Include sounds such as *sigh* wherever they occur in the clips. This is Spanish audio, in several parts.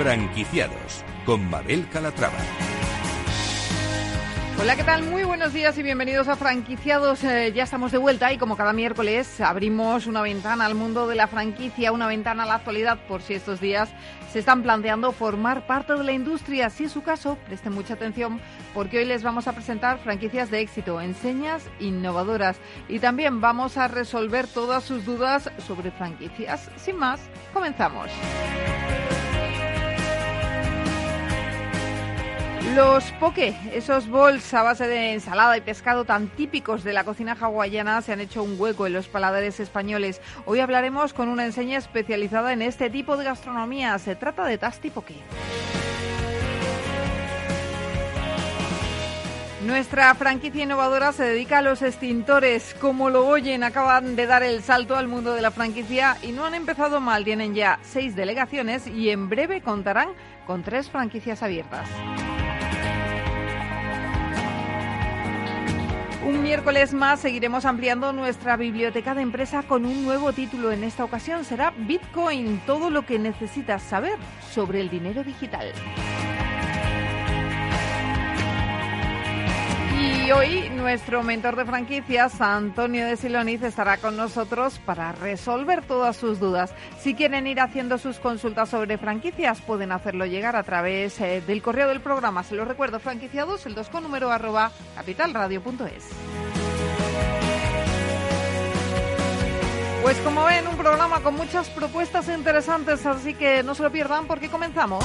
Franquiciados con Mabel Calatrava. Hola, ¿qué tal? Muy buenos días y bienvenidos a Franquiciados. Eh, ya estamos de vuelta y como cada miércoles abrimos una ventana al mundo de la franquicia, una ventana a la actualidad por si estos días se están planteando formar parte de la industria. Si es su caso, presten mucha atención porque hoy les vamos a presentar franquicias de éxito, enseñas innovadoras y también vamos a resolver todas sus dudas sobre franquicias. Sin más, comenzamos. Los poke, esos bols a base de ensalada y pescado tan típicos de la cocina hawaiana, se han hecho un hueco en los paladares españoles. Hoy hablaremos con una enseña especializada en este tipo de gastronomía. Se trata de Tasti Poke. Nuestra franquicia innovadora se dedica a los extintores. Como lo oyen, acaban de dar el salto al mundo de la franquicia y no han empezado mal. Tienen ya seis delegaciones y en breve contarán con tres franquicias abiertas. Un miércoles más seguiremos ampliando nuestra biblioteca de empresa con un nuevo título. En esta ocasión será Bitcoin, todo lo que necesitas saber sobre el dinero digital. Y hoy nuestro mentor de franquicias, Antonio de Siloniz, estará con nosotros para resolver todas sus dudas. Si quieren ir haciendo sus consultas sobre franquicias, pueden hacerlo llegar a través eh, del correo del programa. Se lo recuerdo, franquiciados, el 2 con número arroba capitalradio.es. Pues como ven, un programa con muchas propuestas interesantes, así que no se lo pierdan porque comenzamos.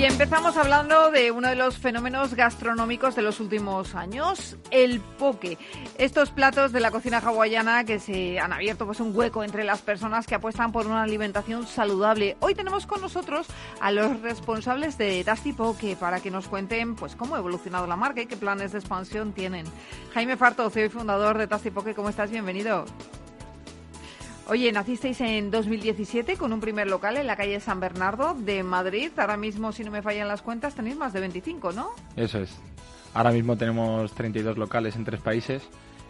Y empezamos hablando de uno de los fenómenos gastronómicos de los últimos años, el poke. Estos platos de la cocina hawaiana que se han abierto pues un hueco entre las personas que apuestan por una alimentación saludable. Hoy tenemos con nosotros a los responsables de Tasty Poke para que nos cuenten pues cómo ha evolucionado la marca y qué planes de expansión tienen. Jaime Farto, CEO y fundador de Tasty Poke, ¿cómo estás? Bienvenido. Oye, nacisteis en 2017 con un primer local en la calle San Bernardo de Madrid. Ahora mismo, si no me fallan las cuentas, tenéis más de 25, ¿no? Eso es. Ahora mismo tenemos 32 locales en tres países.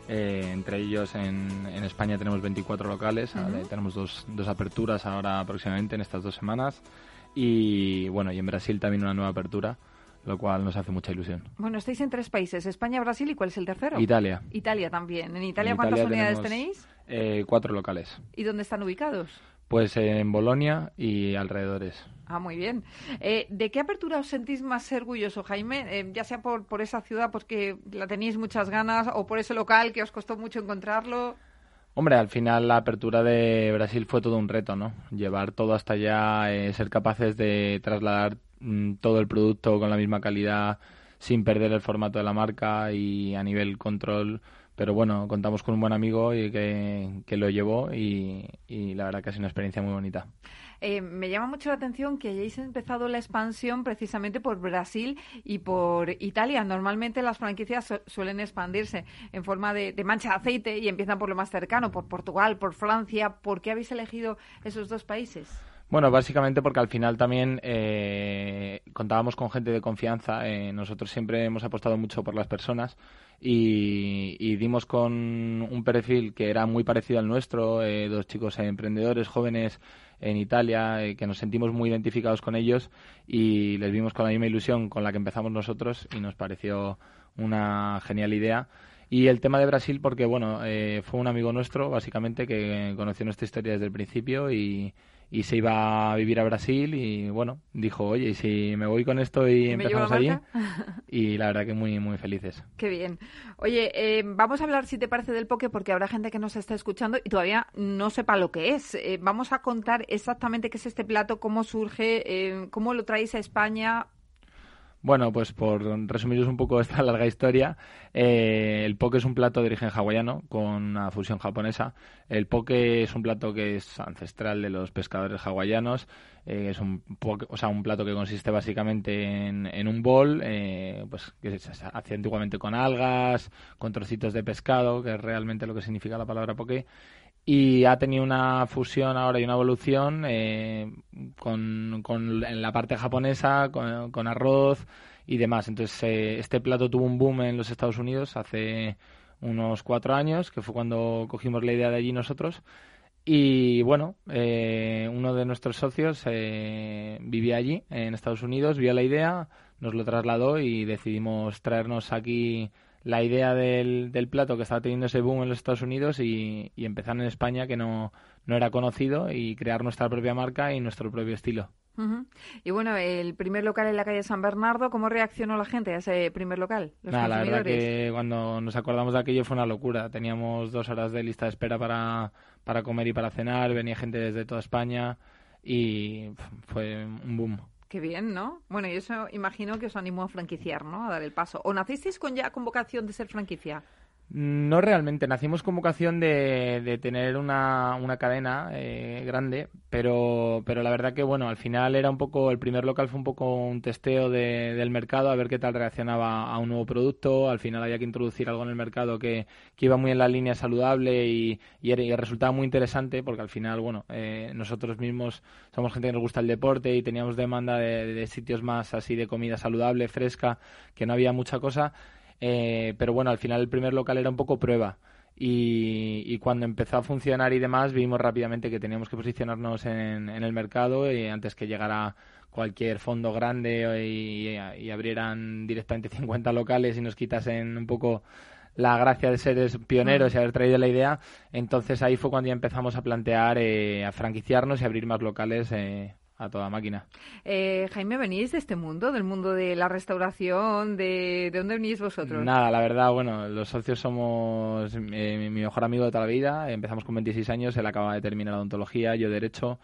Eh, entre ellos en, en, España tenemos 24 locales. Uh -huh. Tenemos dos, dos aperturas ahora próximamente en estas dos semanas. Y bueno, y en Brasil también una nueva apertura lo cual nos hace mucha ilusión. Bueno, estáis en tres países, España, Brasil y ¿cuál es el tercero? Italia. Italia también. ¿En Italia, en cuántas Italia unidades tenéis? Eh, cuatro locales. ¿Y dónde están ubicados? Pues en Bolonia y alrededores. Ah, muy bien. Eh, ¿De qué apertura os sentís más orgulloso, Jaime? Eh, ya sea por, por esa ciudad porque la tenéis muchas ganas o por ese local que os costó mucho encontrarlo. Hombre, al final la apertura de Brasil fue todo un reto, ¿no? Llevar todo hasta allá, eh, ser capaces de trasladar mm, todo el producto con la misma calidad sin perder el formato de la marca y a nivel control. Pero bueno, contamos con un buen amigo y que, que lo llevó y, y la verdad que ha sido una experiencia muy bonita. Eh, me llama mucho la atención que hayáis empezado la expansión precisamente por Brasil y por Italia. Normalmente las franquicias su suelen expandirse en forma de, de, mancha de aceite y empiezan por lo más cercano, por Portugal, por Francia. ¿Por qué habéis elegido esos dos países? Bueno, básicamente porque al final también eh, contábamos con gente de confianza. Eh, nosotros siempre hemos apostado mucho por las personas y, dimos con un perfil que era muy parecido al nuestro, eh, dos chicos emprendedores jóvenes en Italia, eh, que nos sentimos muy identificados con ellos y les vimos con la misma ilusión con la que empezamos nosotros y nos pareció una genial idea. Y el tema de Brasil, porque bueno, eh, fue un amigo nuestro, básicamente, que conoció nuestra historia desde el principio y, y se iba a vivir a Brasil y bueno, dijo, oye, ¿y si me voy con esto y empezamos allí? *laughs* Y la verdad que muy, muy felices. Qué bien. Oye, eh, vamos a hablar, si te parece, del poke, porque habrá gente que nos está escuchando y todavía no sepa lo que es. Eh, vamos a contar exactamente qué es este plato, cómo surge, eh, cómo lo traéis a España, bueno, pues por resumiros un poco esta *laughs* larga historia, eh, el poke es un plato de origen hawaiano con una fusión japonesa. El poke es un plato que es ancestral de los pescadores hawaianos. Eh, es un, poke, o sea, un plato que consiste básicamente en, en un bol, eh, pues que se hacía antiguamente con algas, con trocitos de pescado, que es realmente lo que significa la palabra poke y ha tenido una fusión ahora y una evolución eh, con, con, en la parte japonesa, con, arroz y demás. Entonces, eh, este plato tuvo un boom en los Estados Unidos hace unos cuatro años, que fue cuando cogimos la idea de allí nosotros. Y bueno, eh, uno de nuestros socios vivía allí, en Estados Unidos, vio la idea, nos lo trasladó y decidimos traernos aquí la idea del, del, plato que estaba teniendo ese boom en los Estados Unidos y, empezar en España que no, no, era conocido y crear nuestra propia marca y nuestro propio estilo. Y bueno, el primer local en la calle San Bernardo, ¿cómo reaccionó la gente a ese primer local? la verdad que cuando nos acordamos de aquello fue una locura. Teníamos dos horas de lista de espera para, para comer y para cenar, venía gente desde toda España y fue un boom. Qué bien, ¿no? Bueno, y eso imagino que os animó a franquiciar, ¿no? A dar el paso. ¿O nacisteis con ya convocación de ser franquicia? No realmente, nacimos con vocación de, de tener una, una cadena eh, grande, pero, pero la verdad que bueno, al final era un poco, el primer local fue un poco un testeo de, del mercado, a ver qué tal reaccionaba a un nuevo producto, al final había que introducir algo en el mercado que, que iba muy en la línea saludable y, y, resultaba muy interesante porque al final, bueno, eh, nosotros mismos somos gente que nos gusta el deporte y teníamos demanda de, de sitios más así de comida saludable, fresca, que no había mucha cosa eh, pero bueno, al final el primer local era un poco prueba. Y, cuando empezó a funcionar y demás, vimos rápidamente que teníamos que posicionarnos en, el mercado y antes que llegara cualquier fondo grande y, abrieran directamente *laughs* 50 locales y nos quitasen un poco la gracia de ser pioneros y haber traído la idea. Entonces ahí fue cuando ya empezamos a plantear eh, a franquiciarnos y abrir más locales eh, a toda máquina. Eh, Jaime, ¿venís de este mundo, del mundo de la restauración? ¿De, dónde venís vosotros? Nada, la verdad, bueno, los socios somos eh, mi mejor amigo de toda la vida. Empezamos con 26 años, él acaba de terminar la odontología, yo derecho.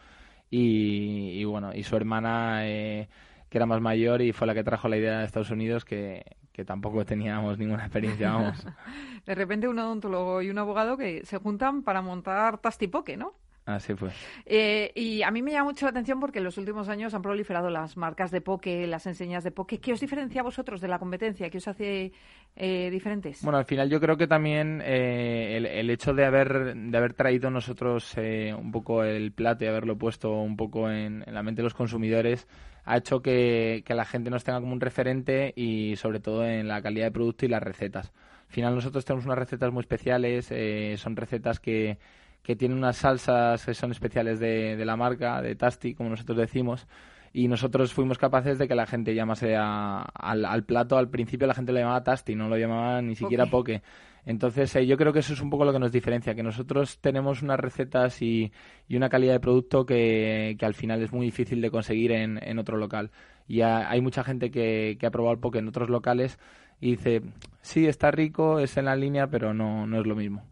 Y, bueno, y su hermana, eh, que era más mayor y fue la que trajo la idea de Estados Unidos, que, que tampoco teníamos ninguna experiencia, vamos. *laughs* de repente un odontólogo y un abogado que se juntan para montar Tastipoque, ¿no? Así fue. Eh, y a mí me llama mucho la atención porque en los últimos años han proliferado las marcas de poke, las enseñas de poke. ¿Qué os diferencia a vosotros de la competencia? ¿Qué os hace eh, diferentes? Bueno, al final yo creo que también eh, el, hecho de haber, de haber traído nosotros un poco el plato y haberlo puesto un poco en, la mente de los consumidores ha hecho que, que la gente nos tenga como un referente y sobre todo en la calidad de producto y las recetas. Al final nosotros tenemos unas recetas muy especiales, son recetas que que tiene unas salsas que son especiales de, de la marca, de Tasti, como nosotros decimos, y nosotros fuimos capaces de que la gente llamase al, al, plato, al principio la gente lo llamaba Tasti, no lo llamaba ni siquiera Poke. Entonces eh, yo creo que eso es un poco lo que nos diferencia, que nosotros tenemos unas recetas y, y una calidad de producto que, que, al final es muy difícil de conseguir en, en otro local. Y hay mucha gente que, que ha probado el Poke en otros locales y dice, sí, está rico, es en la línea, pero no, no es lo mismo.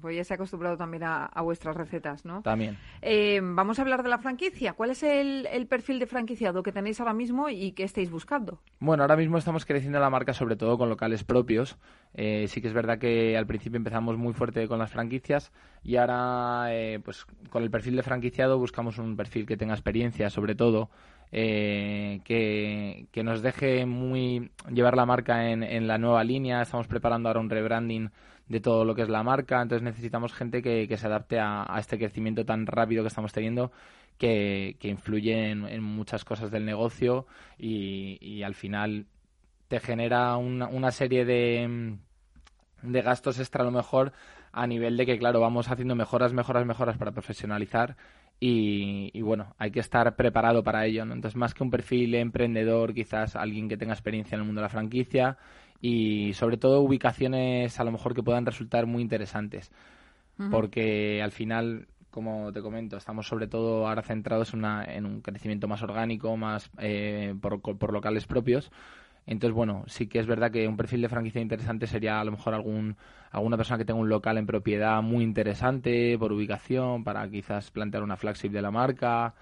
Pues ya se ha acostumbrado también a, vuestras recetas, ¿no? También. Eh, vamos a hablar de la franquicia. ¿Cuál es el, perfil de franquiciado que tenéis ahora mismo y que estáis buscando? Bueno, ahora mismo estamos creciendo la marca sobre todo con locales propios. Eh, sí que es verdad que al principio empezamos muy fuerte con las franquicias y ahora, eh, pues con el perfil de franquiciado buscamos un perfil que tenga experiencia, sobre todo. que, que, nos deje muy llevar la marca en, en la nueva línea. Estamos preparando ahora un rebranding de todo lo que es la marca. Entonces necesitamos gente que, que se adapte a, este crecimiento tan rápido que estamos teniendo, que, que influye en, muchas cosas del negocio y, y al final te genera una, una serie de, de gastos extra a lo mejor a nivel de que, claro, vamos haciendo mejoras, mejoras, mejoras para profesionalizar y, y, bueno, hay que estar preparado para ello. ¿no? Entonces, más que un perfil emprendedor, quizás alguien que tenga experiencia en el mundo de la franquicia y sobre todo ubicaciones a lo mejor que puedan resultar muy interesantes. Porque al final, como te comento, estamos sobre todo ahora centrados en, una, en un crecimiento más orgánico, más eh, por, por locales propios. Entonces, bueno, sí que es verdad que un perfil de franquicia interesante sería a lo mejor algún, alguna persona que tenga un local en propiedad muy interesante por ubicación, para quizás plantear una flagship de la marca,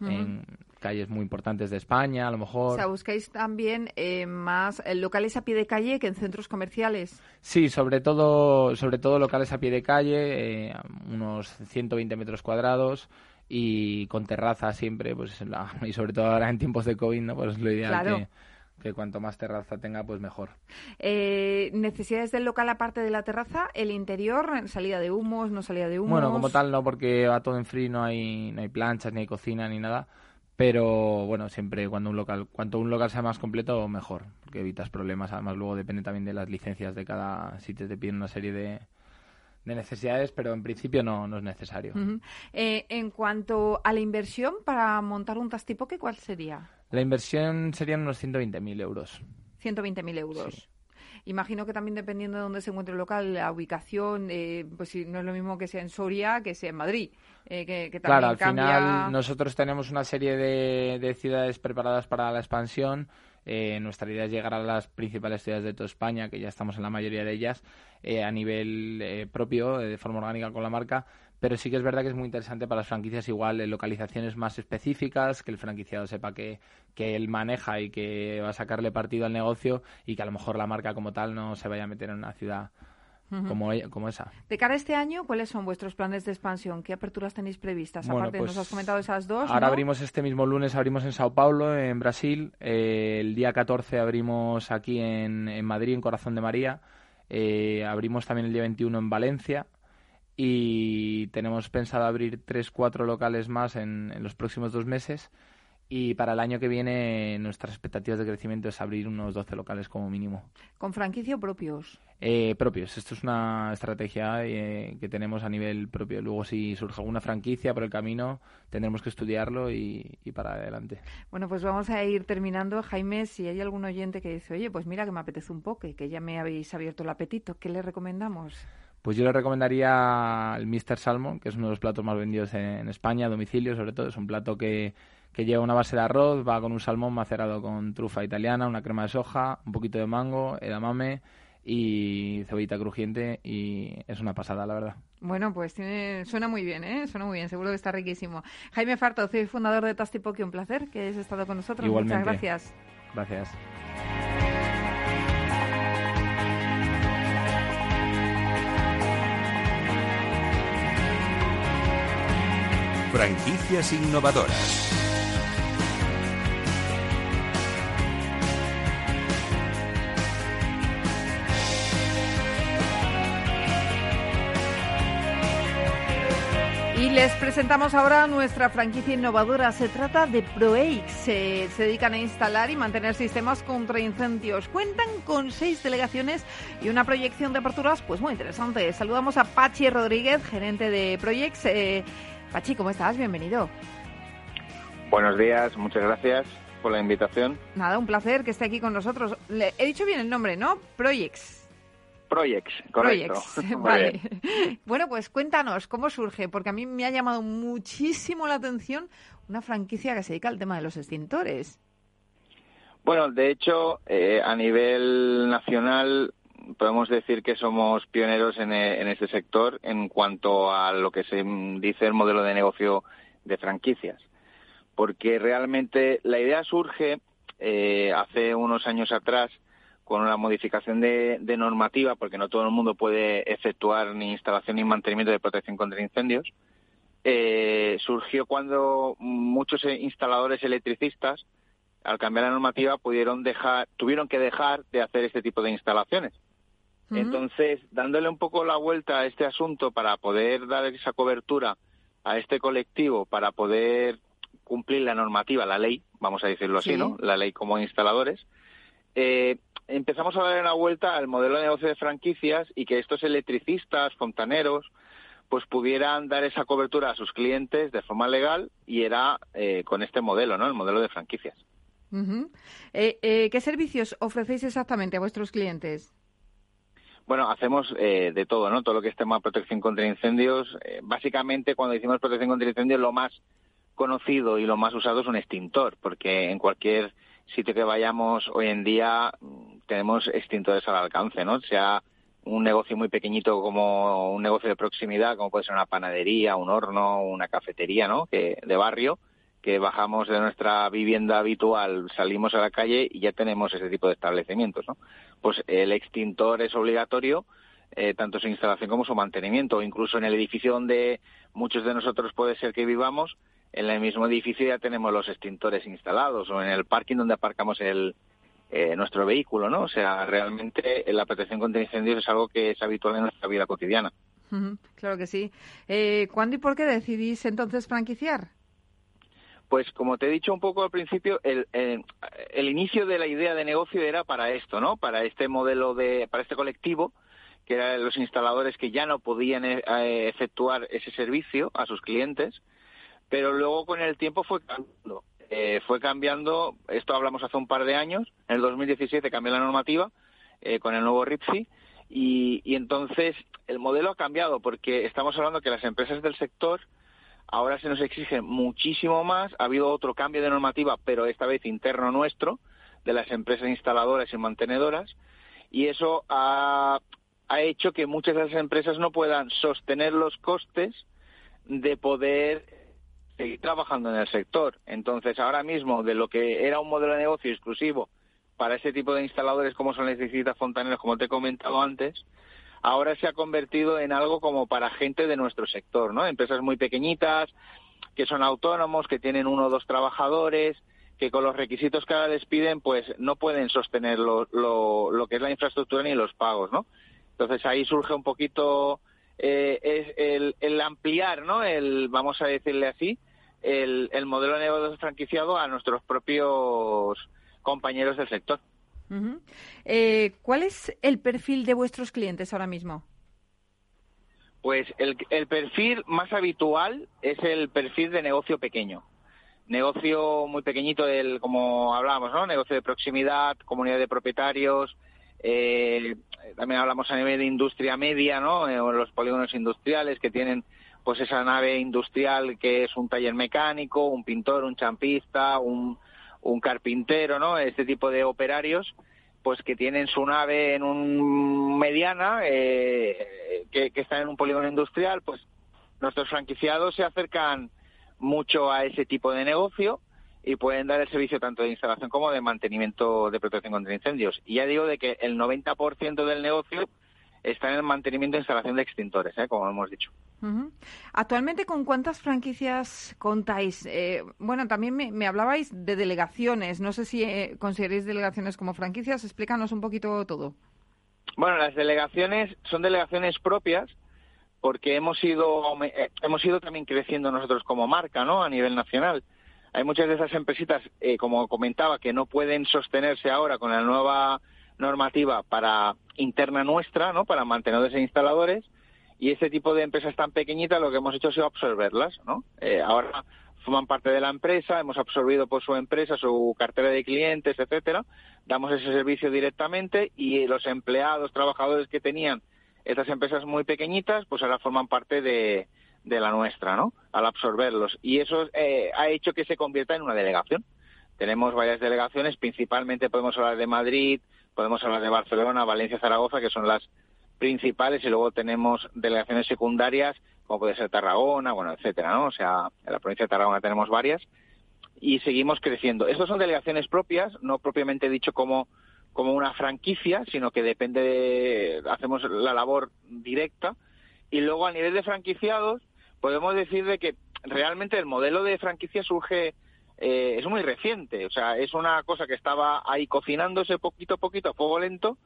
en calles muy importantes de España, a lo mejor. O sea, buscáis también eh, más eh, locales a pie de calle que en centros comerciales. Sí, sobre todo, sobre todo locales a pie de calle, eh, unos 120 metros cuadrados y con terraza siempre, pues *laughs* y sobre todo ahora en tiempos de COVID, ¿no? Pues es lo ideal que cuanto más terraza tenga, pues mejor. Eh, ¿Necesidades del local aparte de la terraza? ¿El interior? ¿Salida de humos? ¿No salida de humos? Bueno, como tal no, porque va todo en frío, no hay, no hay planchas, ni hay cocina, ni nada. Pero bueno, siempre cuando un local, cuanto un local sea más completo, mejor, porque evitas problemas. Además, luego depende también de las licencias de cada sitio, te piden una serie de, de necesidades, pero en principio no, no es necesario. Eh, en cuanto a la inversión para montar un Tastipoque, ¿cuál sería? La inversión serían unos 120.000 euros. 120.000 euros. Imagino que también dependiendo de dónde se encuentre el local, la ubicación, eh, pues si no es lo mismo que sea en Soria que sea en Madrid. Eh, que, claro, al final nosotros tenemos una serie de, de ciudades preparadas para la expansión eh, nuestra idea es llegar a las principales ciudades de toda España, que ya estamos en la mayoría de ellas, eh, a nivel eh, propio, de forma orgánica con la marca, pero sí que es verdad que es muy interesante para las franquicias igual en localizaciones más específicas, que el franquiciado sepa que, que él maneja y que va a sacarle partido al negocio y que a lo mejor la marca como tal no se vaya a meter en una ciudad como, como esa. De cara a este año, ¿cuáles son vuestros planes de expansión? ¿Qué aperturas tenéis previstas? Aparte, nos pues has comentado esas dos. Ahora abrimos este mismo lunes, abrimos en Sao Paulo, en Brasil. Eh, el día 14 abrimos aquí en, en Madrid, en Corazón de María. Eh, abrimos también el día 21 en Valencia. Y tenemos pensado abrir tres, cuatro locales más en, en los próximos dos meses y para el año que viene nuestras expectativas de crecimiento es abrir unos 12 locales como mínimo. ¿Con franquicia o propios? Eh, propios. Esto es una estrategia eh, que tenemos a nivel propio. Luego si surge alguna franquicia por el camino tendremos que estudiarlo y, para adelante. Bueno, pues vamos a ir terminando. Jaime, si hay algún oyente que dice, oye, pues mira que me apetece un poco, que ya me habéis abierto el apetito, ¿qué le recomendamos? Pues yo le recomendaría el Mr. Salmon, que es uno de los platos más vendidos en, en España, a domicilio sobre todo. Es un plato que que lleva una base de arroz, va con un salmón macerado con trufa italiana, una crema de soja, un poquito de mango, edamame y cebollita crujiente y es una pasada, la verdad. Bueno, pues suena muy bien, ¿eh? Suena muy bien, seguro que está riquísimo. Jaime Farto, soy fundador de Tastipoque, un placer que hayas estado con nosotros. Muchas gracias. Gracias. Franquicias innovadoras. les presentamos ahora nuestra franquicia innovadora. Se trata de ProEix. Se, dedican a instalar y mantener sistemas contra incendios. Cuentan con seis delegaciones y una proyección de aperturas pues muy interesante. Saludamos a Pachi Rodríguez, gerente de ProEix. Eh, Pachi, ¿cómo estás? Bienvenido. Buenos días, muchas gracias por la invitación. Nada, un placer que esté aquí con nosotros. Le, he dicho bien el nombre, ¿no? ProEix. Projects, correcto. *laughs* vale. Bueno, pues cuéntanos cómo surge, porque a mí me ha llamado muchísimo la atención una franquicia que se dedica al tema de los extintores. Bueno, de hecho, eh, a nivel nacional podemos decir que somos pioneros en, eh, este sector en cuanto a lo que se dice el modelo de negocio de franquicias. Porque realmente la idea surge eh, hace unos años atrás con una modificación de, normativa, porque no todo el mundo puede efectuar ni instalación ni mantenimiento de protección contra incendios, eh, surgió cuando muchos instaladores electricistas, al cambiar la normativa, pudieron dejar, tuvieron que dejar de hacer este tipo de instalaciones. Entonces, dándole un poco la vuelta a este asunto para poder dar esa cobertura a este colectivo, para poder cumplir la normativa, la ley, vamos a decirlo así, ¿no? La ley como instaladores, eh, empezamos a dar una vuelta al modelo de negocio de franquicias y que estos electricistas, fontaneros, pues pudieran dar esa cobertura a sus clientes de forma legal y era eh, con este modelo, ¿no? El modelo de franquicias. Eh, eh, ¿Qué servicios ofrecéis exactamente a vuestros clientes? Bueno, hacemos de todo, ¿no? Todo lo que es tema de protección contra incendios. básicamente, cuando decimos protección contra incendios, lo más conocido y lo más usado es un extintor, porque en cualquier sitio que vayamos hoy en día mm, tenemos extintores al alcance, ¿no? Sea un negocio muy pequeñito como un negocio de proximidad, como puede ser una panadería, un horno, una cafetería, ¿no? Que, de barrio, que bajamos de nuestra vivienda habitual, salimos a la calle y ya tenemos ese tipo de establecimientos, ¿no? Pues el extintor es obligatorio, eh, tanto su instalación como su mantenimiento, incluso en el edificio donde muchos de nosotros puede ser que vivamos, en el mismo edificio ya tenemos los extintores instalados o en el parking donde aparcamos el, eh, nuestro vehículo, ¿no? O sea, realmente la protección contra incendios es algo que es habitual en nuestra vida cotidiana. *laughs* Claro que sí. Eh, ¿Cuándo y por qué decidís entonces franquiciar? Pues como te he dicho un poco al principio, el, el, inicio de la idea de negocio era para esto, ¿no? Para este modelo de, para este colectivo, que eran los instaladores que ya no podían eh, efectuar ese servicio a sus clientes, pero luego con el tiempo fue cambiando. Eh, fue cambiando, esto hablamos hace un par de años, en el 2017 cambió la normativa eh, con el nuevo RIPSI, y, y entonces el modelo ha cambiado porque estamos hablando que las empresas del sector Ahora se nos exige muchísimo más. Ha habido otro cambio de normativa, pero esta vez interno nuestro, de las empresas instaladoras y mantenedoras. Y eso ha, hecho que muchas de las empresas no puedan sostener los costes de poder seguir trabajando en el sector. Entonces, ahora mismo, de lo que era un modelo de negocio exclusivo para ese tipo de instaladores como son las distintas fontaneras, como te he comentado antes, ahora se ha convertido en algo como para gente de nuestro sector, ¿no? Empresas muy pequeñitas, que son autónomos, que tienen uno o dos trabajadores, que con los requisitos que ahora les piden, pues no pueden sostener lo, lo, que es la infraestructura ni los pagos, ¿no? Entonces ahí surge un poquito eh, es el, el, ampliar, ¿no? El, vamos a decirle así, el, el modelo de negocio franquiciado a nuestros propios compañeros del sector. Eh, ¿Cuál es el perfil de vuestros clientes ahora mismo? Pues el, perfil más habitual es el perfil de negocio pequeño. Negocio muy pequeñito, del, como hablábamos, ¿no? Negocio de proximidad, comunidad de propietarios. Eh, también hablamos a nivel de industria media, ¿no? Eh, los polígonos industriales que tienen pues esa nave industrial que es un taller mecánico, un pintor, un champista, un, un carpintero, ¿no? Este tipo de operarios, pues que tienen su nave en un mediana, eh, que, que están en un polígono industrial, pues nuestros franquiciados se acercan mucho a ese tipo de negocio y pueden dar el servicio tanto de instalación como de mantenimiento de protección contra incendios. Y ya digo de que el 90% del negocio está en el mantenimiento e instalación de extintores, ¿eh? como hemos dicho. Actualmente, ¿con cuántas franquicias contáis? Eh, bueno, también me, hablabais de delegaciones. No sé si eh, consideráis delegaciones como franquicias. Explícanos un poquito todo. Bueno, las delegaciones son delegaciones propias porque hemos ido, eh, hemos ido también creciendo nosotros como marca, ¿no? A nivel nacional. Hay muchas de esas empresitas, como comentaba, que no pueden sostenerse ahora con la nueva normativa para interna nuestra, ¿no? Para mantenedores e instaladores y este tipo de empresas tan pequeñitas lo que hemos hecho ha sido absorberlas, ¿no? Eh, ahora forman parte de la empresa, hemos absorbido por su empresa, su cartera de clientes, etcétera, damos ese servicio directamente y los empleados, trabajadores que tenían estas empresas muy pequeñitas, pues ahora forman parte de, de la nuestra, ¿no? Al absorberlos. Y eso eh, ha hecho que se convierta en una delegación. Tenemos varias delegaciones, principalmente podemos hablar de Madrid, podemos hablar de Barcelona, Valencia, Zaragoza, que son las principales y luego tenemos delegaciones secundarias como puede ser Tarragona, bueno, etcétera, ¿no? O sea, en la provincia de Tarragona tenemos varias y seguimos creciendo. Estas son delegaciones propias, no propiamente dicho como como una franquicia, sino que depende de, hacemos la labor directa y luego a nivel de franquiciados podemos decir de que realmente el modelo de franquicia surge eh, es muy reciente, o sea, es una cosa que estaba ahí cocinándose poquito a poquito a fuego lento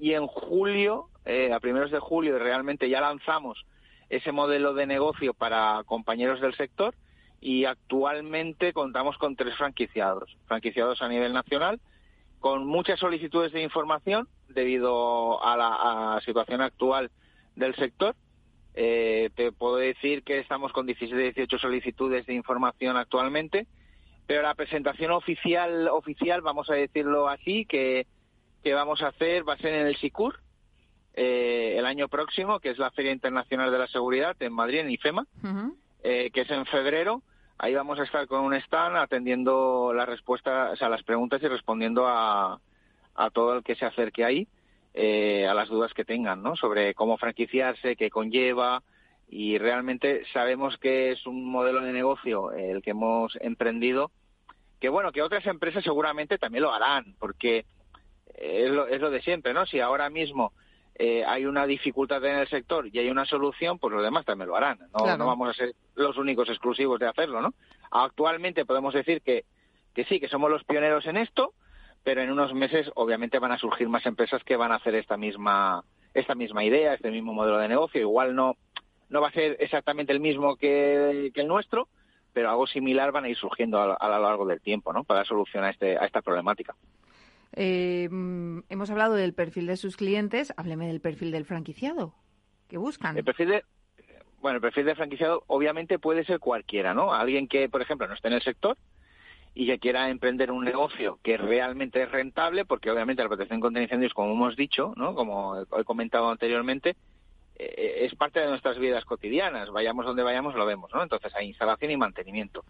y en julio, eh, a primeros de julio, realmente ya lanzamos ese modelo de negocio para compañeros del sector y actualmente contamos con tres franquiciados, franquiciados a nivel nacional, con muchas solicitudes de información debido a la, situación actual del sector. Eh, te puedo decir que estamos con 16 18 solicitudes de información actualmente, pero la presentación oficial, oficial, vamos a decirlo así, que que vamos a hacer va a ser en el SICUR eh, el año próximo, que es la Feria Internacional de la Seguridad en Madrid, en IFEMA, eh, que es en febrero. Ahí vamos a estar con un stand atendiendo las respuestas, o sea, las preguntas y respondiendo a, a todo el que se acerque ahí, eh, a las dudas que tengan, ¿no? Sobre cómo franquiciarse, qué conlleva, y realmente sabemos que es un modelo de negocio el que hemos emprendido, que bueno, que otras empresas seguramente también lo harán, porque es lo, es lo de siempre, ¿no? Si ahora mismo eh, hay una dificultad en el sector y hay una solución, pues los demás también lo harán. No, no vamos a ser los únicos exclusivos de hacerlo, ¿no? Actualmente podemos decir que, que sí, que somos los pioneros en esto, pero en unos meses obviamente van a surgir más empresas que van a hacer esta misma esta misma idea, este mismo modelo de negocio. Igual no no va a ser exactamente el mismo que, el nuestro, pero algo similar van a ir surgiendo a, lo largo del tiempo, ¿no? Para solucionar este, a esta problemática. Eh, mm, hemos hablado del perfil de sus clientes, hábleme del perfil del franquiciado. ¿Qué buscan? El perfil de, bueno, el perfil de franquiciado obviamente puede ser cualquiera, ¿no? Alguien que, por ejemplo, no esté en el sector y que quiera emprender un negocio que realmente es rentable, porque obviamente la protección contra incendios, como hemos dicho, ¿no? Como he comentado anteriormente, es parte de nuestras vidas cotidianas. Vayamos donde vayamos, lo vemos, ¿no? Entonces hay instalación y mantenimiento.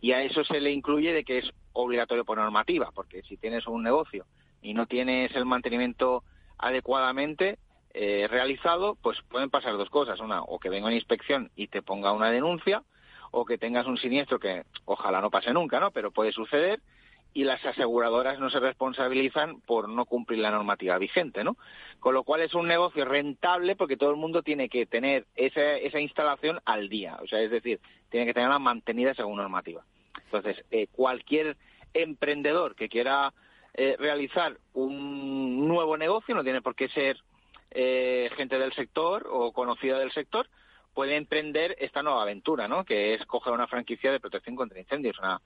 Y a eso se le incluye de que es obligatorio por normativa, porque si tienes un negocio y no tienes el mantenimiento adecuadamente eh, realizado, pues pueden pasar dos cosas. Una, o que venga una inspección y te ponga una denuncia, o que tengas un siniestro que ojalá no pase nunca, ¿no? Pero puede suceder y las aseguradoras no se responsabilizan por no cumplir la normativa vigente, ¿no? Con lo cual es un negocio rentable porque todo el mundo tiene que tener esa, esa instalación al día, o sea, es decir, tiene que tenerla mantenida según normativa. Entonces, eh, cualquier emprendedor que quiera eh, realizar un nuevo negocio, no tiene por qué ser eh, gente del sector o conocida del sector, puede emprender esta nueva aventura, ¿no? Que es coger una franquicia de protección contra incendios, una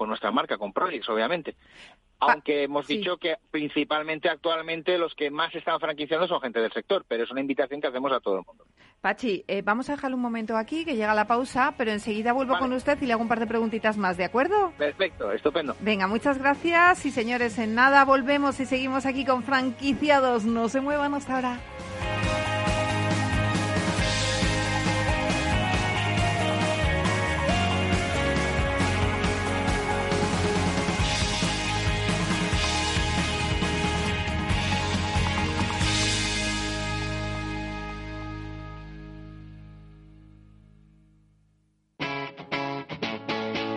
con nuestra marca, con Prolix, obviamente. Aunque hemos dicho que principalmente actualmente los que más están franquiciando son gente del sector, pero es una invitación que hacemos a todo el mundo. Pachi, eh, vamos a dejarlo un momento aquí, que llega la pausa, pero enseguida vuelvo con usted y le hago un par de preguntitas más, ¿de acuerdo? Perfecto, estupendo. Venga, muchas gracias y señores, en nada volvemos y seguimos aquí con franquiciados. No se muevan hasta ahora.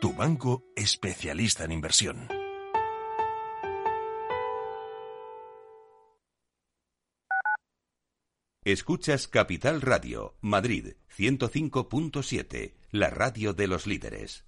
tu banco especialista en inversión. Escuchas Capital Radio, Madrid 105.7, la radio de los líderes.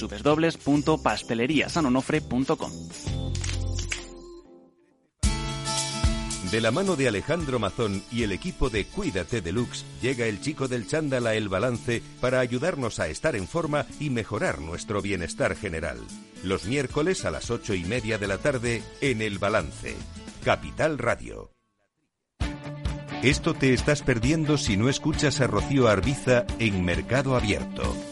www.pasteleriasanonofre.com. De la mano de Alejandro Mazón y el equipo de Cuídate Deluxe, llega el chico del chándal a El Balance para ayudarnos a estar en forma y mejorar nuestro bienestar general. Los miércoles a las ocho y media de la tarde en El Balance. Capital Radio. Esto te estás perdiendo si no escuchas a Rocío Arbiza en Mercado Abierto.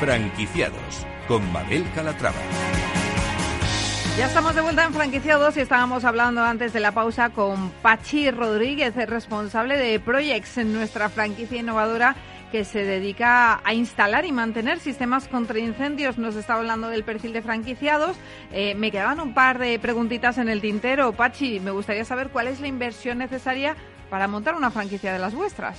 Franquiciados con Mabel Calatrava. Ya estamos de vuelta en franquiciados y estábamos hablando antes de la pausa con Pachi Rodríguez, el responsable de Projects en nuestra franquicia innovadora que se dedica a instalar y mantener sistemas contra incendios. Nos está hablando del perfil de franquiciados. Eh, me quedaban un par de preguntitas en el tintero. Pachi, me gustaría saber cuál es la inversión necesaria para montar una franquicia de las vuestras.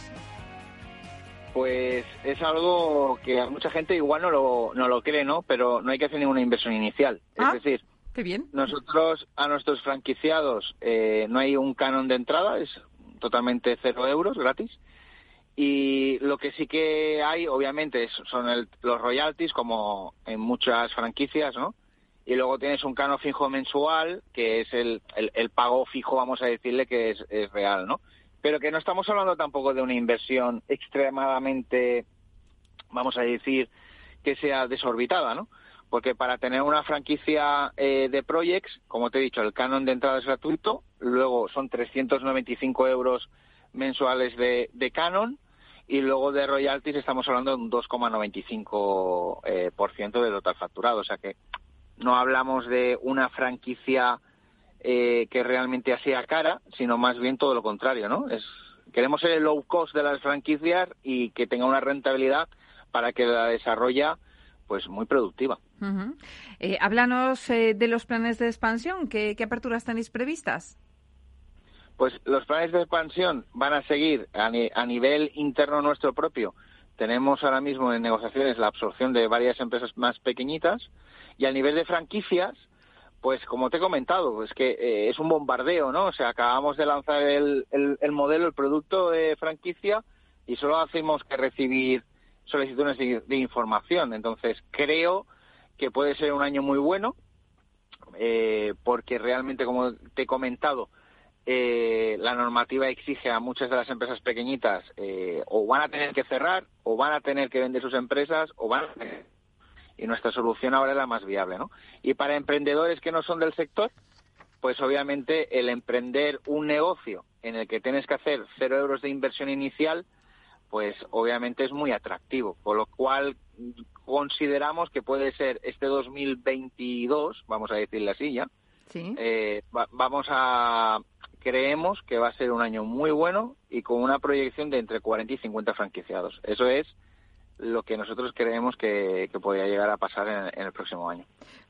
Pues es algo que a mucha gente igual no lo, no lo cree, ¿no? Pero no hay que hacer ninguna inversión inicial. Ah, es decir, Qué bien. nosotros a nuestros franquiciados eh, no hay un canon de entrada, es totalmente cero euros, gratis. Y lo que sí que hay, obviamente, son el- los royalties, como en muchas franquicias, ¿no? Y luego tienes un canon fijo mensual, que es el, el, el pago fijo, vamos a decirle, que es, es real, ¿no? Pero que no estamos hablando tampoco de una inversión extremadamente, vamos a decir, que sea desorbitada, ¿no? Porque para tener una franquicia eh, de Projects, como te he dicho, el canon de entrada es gratuito, luego son 395 euros mensuales de, de canon y luego de royalties estamos hablando de un 2,95% eh, del total facturado. O sea que no hablamos de una franquicia eh, que realmente sea cara, sino más bien todo lo contrario, ¿no? Es, queremos ser el low cost de las franquicias y que tenga una rentabilidad para que la desarrolla pues muy productiva. Eh, háblanos eh, de los planes de expansión. ¿Qué, qué aperturas tenéis previstas? Pues los planes de expansión van a seguir a, ni- a nivel interno nuestro propio. Tenemos ahora mismo en negociaciones la absorción de varias empresas más pequeñitas y a nivel de franquicias, pues como te he comentado, es que eh, es un bombardeo, ¿no? O sea, acabamos de lanzar el, el- el modelo, el producto de franquicia y solo hacemos que recibir solicitudes de, información. Entonces, creo que puede ser un año muy bueno eh, porque realmente, como te he comentado, eh, la normativa exige a muchas de las empresas pequeñitas eh, o van a tener que cerrar o van a tener que vender sus empresas o van a tener- y nuestra solución ahora es la más viable, ¿no? Y para emprendedores que no son del sector, pues obviamente el emprender un negocio en el que tienes que hacer cero euros de inversión inicial, pues obviamente es muy atractivo, por lo cual consideramos que puede ser este 2022, vamos a decirle así ya, Sí. eh, va- vamos a creemos que va a ser un año muy bueno y con una proyección de entre 40 y 50 franquiciados. Eso es lo que nosotros creemos que, que podría llegar a pasar en, en el próximo año.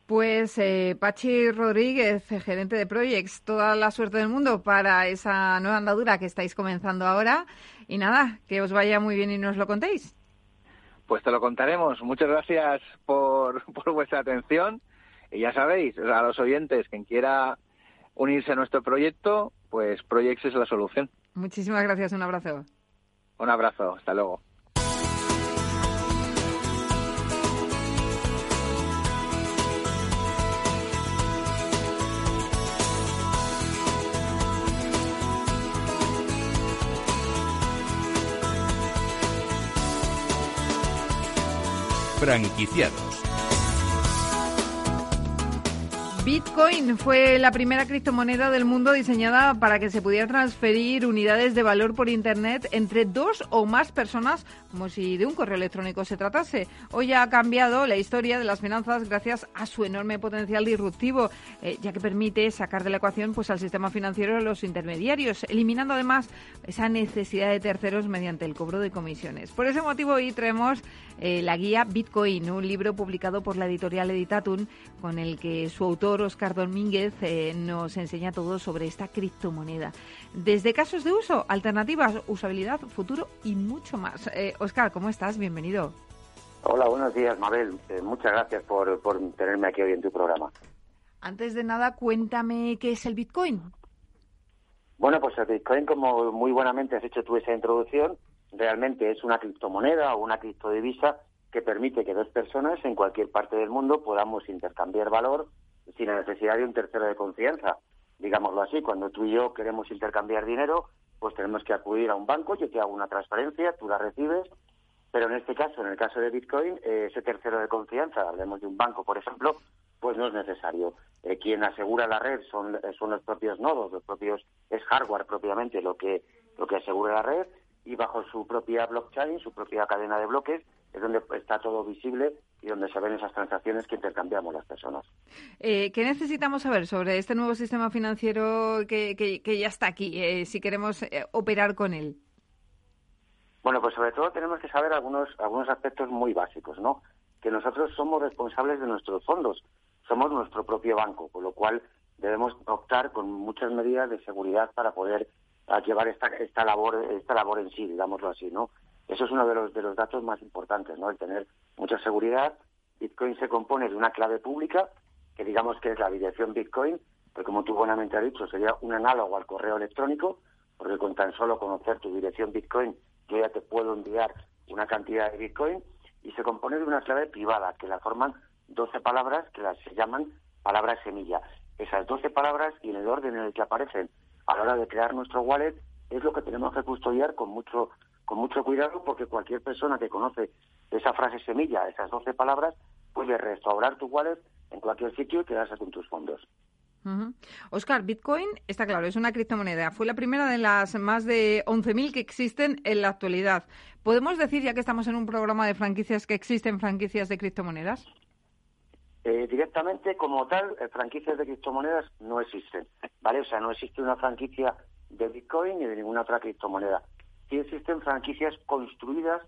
Pues eh, Pachi Rodríguez, eh, gerente de Projects, toda la suerte del mundo para esa nueva andadura que estáis comenzando ahora. Y nada, que os vaya muy bien y nos lo contéis. Pues te lo contaremos. Muchas gracias por, *laughs* por vuestra atención. Y ya sabéis, a los oyentes, quien quiera unirse a nuestro proyecto, pues Projects es la solución. Muchísimas gracias, un abrazo. Un abrazo, hasta luego. Franquiciados. Bitcoin fue la primera criptomoneda del mundo diseñada para que se pudiera transferir unidades de valor por Internet entre dos o más personas, como si de un correo electrónico se tratase. Hoy ha cambiado la historia de las finanzas gracias a su enorme potencial disruptivo, eh, ya que permite sacar de la ecuación pues, al sistema financiero a los intermediarios, eliminando además esa necesidad de terceros mediante el cobro de comisiones. Por ese motivo hoy traemos eh, la guía Bitcoin, un libro publicado por la editorial Editatum, con el que su autor, Oscar Domínguez, eh, nos enseña todo sobre esta criptomoneda. Desde casos de uso, alternativas, usabilidad, futuro y mucho más. Eh, Oscar, ¿cómo estás? Bienvenido. Hola, buenos días, Mabel. Eh, muchas gracias por, por tenerme aquí hoy en tu programa. Antes de nada, cuéntame qué es el Bitcoin. Bueno, pues el Bitcoin, como muy buenamente has hecho tú esa introducción, realmente es una criptomoneda o una criptodivisa que permite que dos personas en cualquier parte del mundo podamos intercambiar valor sin la necesidad de un tercero de confianza. Digámoslo así, cuando tú y yo queremos intercambiar dinero, pues tenemos que acudir a un banco, yo te hago una transferencia, tú la recibes, pero en este caso, en el caso de Bitcoin, eh, ese tercero de confianza, hablemos de un banco, por ejemplo, pues no es necesario. Eh, quien asegura la red son, son los propios nodos, los propios es hardware propiamente lo que lo que asegura la red y bajo su propia blockchain, su propia cadena de bloques, es donde está todo visible y donde se ven esas transacciones que intercambiamos las personas. Eh, ¿Qué necesitamos saber sobre este nuevo sistema financiero que, que, ya está aquí, eh, si queremos eh, operar con él? Bueno, pues sobre todo tenemos que saber algunos, algunos aspectos muy básicos, ¿no? Que nosotros somos responsables de nuestros fondos, somos nuestro propio banco, con lo cual debemos optar con muchas medidas de seguridad para poder llevar esta, esta labor esta labor en sí, digámoslo así, ¿no? Eso es uno de los, de los datos más importantes, ¿no? El tener mucha seguridad. Bitcoin se compone de una clave pública, que digamos que es la dirección Bitcoin, que como tú buenamente has dicho, sería un análogo al correo electrónico, porque con tan solo conocer tu dirección Bitcoin, yo ya te puedo enviar una cantidad de Bitcoin, y se compone de una clave privada, que la forman 12 palabras que las se llaman palabras semilla. Esas 12 palabras y en el orden en el que aparecen a la hora de crear nuestro wallet es lo que tenemos que custodiar con mucho con mucho cuidado porque cualquier persona que conoce esa frase semilla, esas 12 palabras, puede restaurar tu wallet en cualquier sitio y quedarse con tus fondos. Oscar, Bitcoin está claro, es una criptomoneda. Fue la primera de las más de 11.000 que existen en la actualidad. ¿Podemos decir, ya que estamos en un programa de franquicias, que existen franquicias de criptomonedas? Eh, directamente, como tal, eh, franquicias de criptomonedas no existen, ¿vale? O sea, no existe una franquicia de Bitcoin ni de ninguna otra criptomoneda sí existen franquicias construidas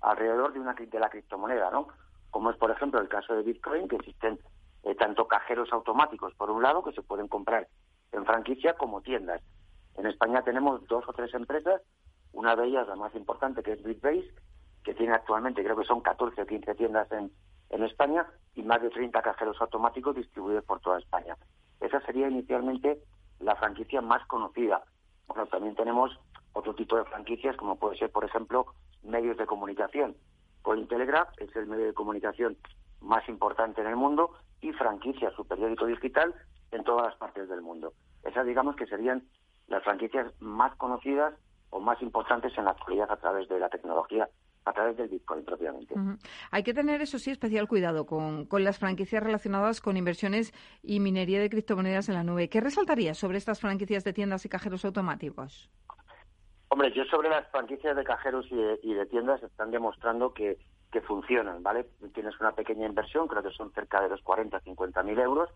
alrededor de, una, de la criptomoneda, ¿no? Como es, por ejemplo, el caso de Bitcoin, que existen eh, tanto cajeros automáticos, por un lado, que se pueden comprar en franquicia, como tiendas. En España tenemos dos o tres empresas, una de ellas, la más importante, que es Bitbase, que tiene actualmente, creo que son 14 o 15 tiendas en, en España y más de 30 cajeros automáticos distribuidos por toda España. Esa sería inicialmente la franquicia más conocida. Bueno, también tenemos otro tipo de franquicias, como puede ser, por ejemplo, medios de comunicación. Cointelegraph es el medio de comunicación más importante en el mundo y franquicia, su periódico digital, en todas las partes del mundo. Esas, digamos, que serían las franquicias más conocidas o más importantes en la actualidad a través de la tecnología a través del Bitcoin propiamente. Hay que tener, eso sí, especial cuidado con, con, las franquicias relacionadas con inversiones y minería de criptomonedas en la nube. ¿Qué resaltaría sobre estas franquicias de tiendas y cajeros automáticos? Hombre, yo sobre las franquicias de cajeros y de, tiendas están demostrando que, funcionan, ¿vale? Tienes una pequeña inversión, creo que son cerca de los 40, 50 mil euros,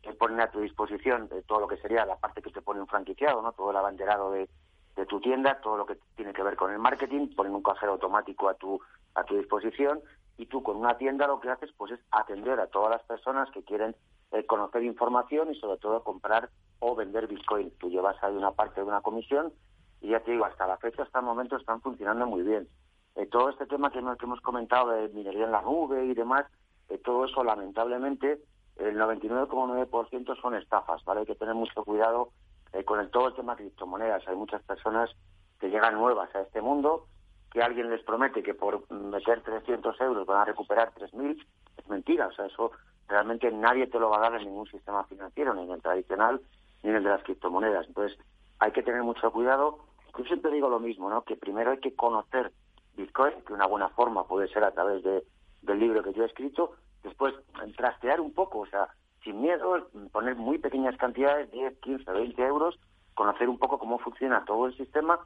que ponen a tu disposición de todo lo que sería la parte que te pone un franquiciado, ¿no? Todo el abanderado de, de tu tienda, todo lo que tiene que ver con el marketing, ponen un cajero automático a tu, a tu disposición y tú con una tienda lo que haces pues es atender a todas las personas que quieren eh, conocer información y sobre todo comprar o vender Bitcoin. Tú llevas ahí una parte de una comisión y ya te digo, hasta la fecha, hasta el momento están funcionando muy bien. Eh, todo este tema que, hemos comentado de minería en la nube y demás, eh, todo eso lamentablemente el 99,9% son estafas, ¿vale? Hay que tener mucho cuidado eh, con el, todo el tema de criptomonedas. Hay muchas personas que llegan nuevas a este mundo, que alguien les promete que por meter 300 euros van a recuperar 3.000, es mentira. O sea, eso realmente nadie te lo va a dar en ningún sistema financiero, ni en el tradicional, ni en el de las criptomonedas. Entonces, hay que tener mucho cuidado yo siempre digo lo mismo, ¿no? Que primero hay que conocer Bitcoin, que una buena forma puede ser a través de, del libro que yo he escrito, después trastear un poco, o sea, sin miedo, poner muy pequeñas cantidades, 10, 15, 20 euros, conocer un poco cómo funciona todo el sistema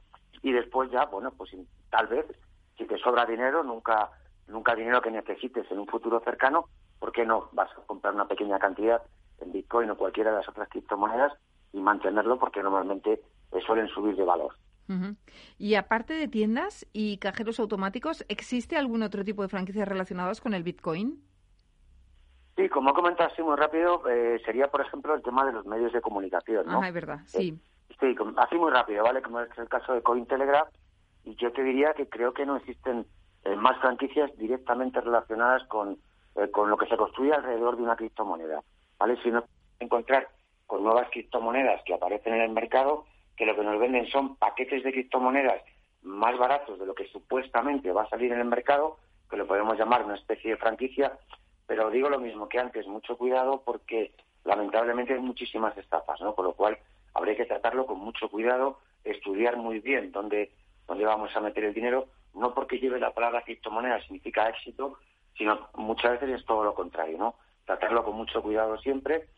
y después ya, bueno, pues tal vez, si te sobra dinero, nunca, nunca dinero que necesites en un futuro cercano, ¿por qué no vas a comprar una pequeña cantidad en Bitcoin o cualquiera de las otras criptomonedas y mantenerlo porque normalmente suelen subir de valor? Y aparte de tiendas y cajeros automáticos, ¿existe algún otro tipo de franquicias relacionadas con el Bitcoin? Sí, como he comentado así muy rápido, eh, sería, por ejemplo, el tema de los medios de comunicación, ¿no? Ah, es verdad, sí. Eh, sí, así muy rápido, ¿vale? Como es el caso de Cointelegraph, y yo te diría que creo que no existen eh, más franquicias directamente relacionadas con, con lo que se construye alrededor de una criptomoneda, ¿vale? Si no encontrar con nuevas criptomonedas que aparecen en el mercado, que lo que nos venden son paquetes de criptomonedas más baratos de lo que supuestamente va a salir en el mercado, que lo podemos llamar una especie de franquicia, pero digo lo mismo que antes, mucho cuidado porque lamentablemente hay muchísimas estafas, ¿no? Con lo cual habría que tratarlo con mucho cuidado, estudiar muy bien dónde, dónde vamos a meter el dinero, no porque lleve la palabra criptomoneda significa éxito, sino muchas veces es todo lo contrario, ¿no? Tratarlo con mucho cuidado siempre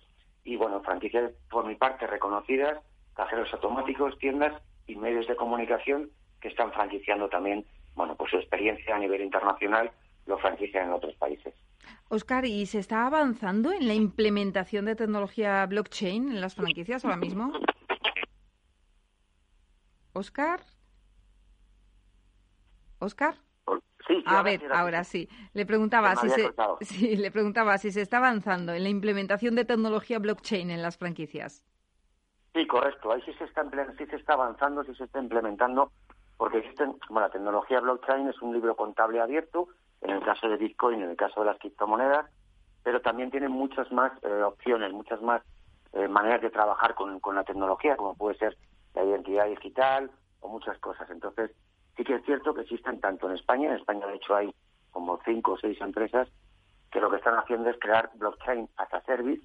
y, bueno, franquicias por mi parte reconocidas, cajeros automáticos, tiendas y medios de comunicación que están franquiciando también, bueno, pues su experiencia a nivel internacional lo franquician en otros países. Oscar, ¿y se está avanzando en la implementación de tecnología blockchain en las franquicias ahora mismo? Oscar. Oscar. Sí, a ver, ahora sí. Le preguntaba si se, *laughs* sí, le preguntaba si se está avanzando en la implementación de tecnología blockchain en las franquicias. Sí, correcto. Ahí sí se está, sí avanzando, sí se está implementando, porque existen, bueno, la tecnología blockchain es un libro contable abierto, en el caso de Bitcoin, en el caso de las criptomonedas, pero también tiene muchas más eh, opciones, muchas más eh, maneras de trabajar con, con la tecnología, como puede ser la identidad digital o muchas cosas. Entonces, sí que es cierto que existen tanto en España, en España de hecho hay como cinco o seis empresas que lo que están haciendo es crear blockchain as a service,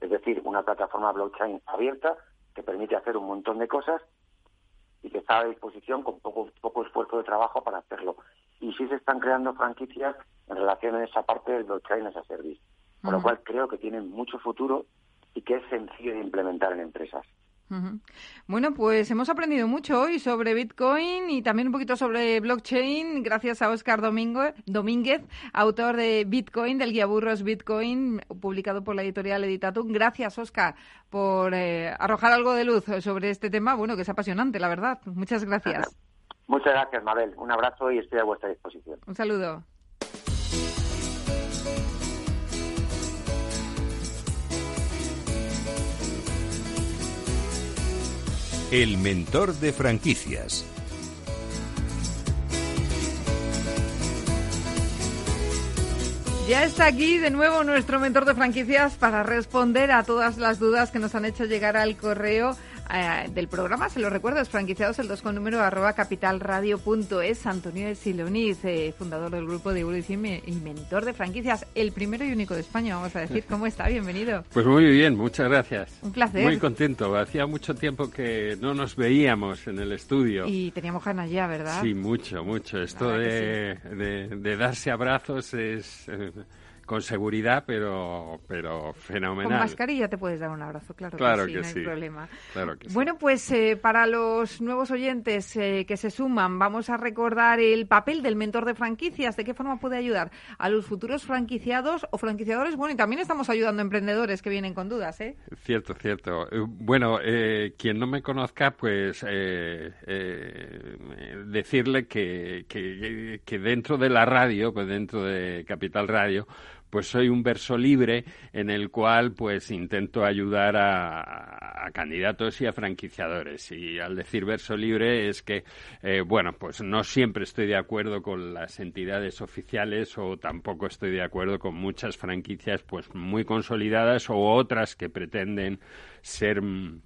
es decir, una plataforma blockchain abierta que permite hacer un montón de cosas y que está a disposición con poco, poco esfuerzo de trabajo para hacerlo. Y sí se están creando franquicias en relación a esa parte del blockchain as a service, con lo cual creo que tienen mucho futuro y que es sencillo de implementar en empresas. Bueno, pues hemos aprendido mucho hoy sobre Bitcoin y también un poquito sobre blockchain gracias a Oscar Domingo, Domínguez, autor de Bitcoin, del guía burros Bitcoin, publicado por la editorial Editatum. Gracias, Oscar, por eh, arrojar algo de luz sobre este tema, bueno, que es apasionante, la verdad. Muchas gracias. *laughs* Muchas gracias, Mabel. Un abrazo y estoy a vuestra disposición. Un saludo. El mentor de franquicias. Ya está aquí de nuevo nuestro mentor de franquicias para responder a todas las dudas que nos han hecho llegar al correo eh, del programa. Se lo recuerdo, es franquiciados el 2 con número arroba capitalradio.es. Antonio de Siloniz, eh, fundador del grupo de Evolución y mentor de franquicias, el primero y único de España, vamos a decir. ¿Cómo está? Bienvenido. *laughs* Pues muy bien, muchas gracias. Un placer. Muy contento. Hacía mucho tiempo que no nos veíamos en el estudio. Y teníamos ganas ya, ¿verdad? Sí, mucho, mucho. Esto de, de, darse abrazos es... Eh, con seguridad, pero, pero fenomenal. Con mascarilla te puedes dar un abrazo, claro, claro que, sí, no hay problema. Claro que bueno, pues eh, para los nuevos oyentes eh, que se suman, vamos a recordar el papel del mentor de franquicias, de qué forma puede ayudar a los futuros franquiciados o franquiciadores. Bueno, y también estamos ayudando a emprendedores que vienen con dudas, ¿eh? Cierto, cierto. Eh, bueno, quien no me conozca, pues decirle que, que, que dentro de la radio, pues dentro de Capital Radio, pues soy un verso libre en el cual pues intento ayudar a, candidatos y a franquiciadores. Y al decir verso libre es que, eh, bueno, pues no siempre estoy de acuerdo con las entidades oficiales o tampoco estoy de acuerdo con muchas franquicias pues muy consolidadas o otras que pretenden ser mm,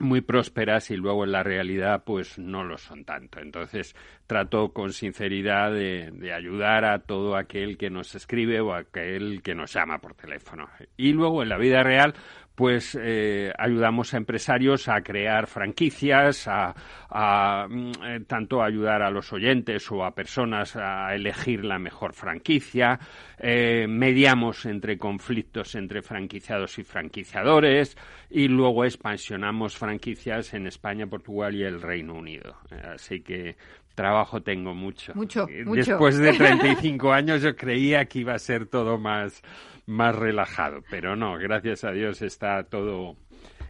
muy prósperas y luego en la realidad pues no lo son tanto. Entonces trato con sinceridad de, de, ayudar a todo aquel que nos escribe o aquel que nos llama por teléfono. Y luego en la vida real pues eh, ayudamos a empresarios a crear franquicias, a, mm, eh, tanto ayudar a los oyentes o a personas a elegir la mejor franquicia, eh, mediamos entre conflictos entre franquiciados y franquiciadores y luego expansionamos franquicias en España, Portugal y el Reino Unido. Así que trabajo tengo mucho. Mucho, Después de *laughs* 35 años yo creía que iba a ser todo más más relajado. Pero no, gracias a Dios está todo.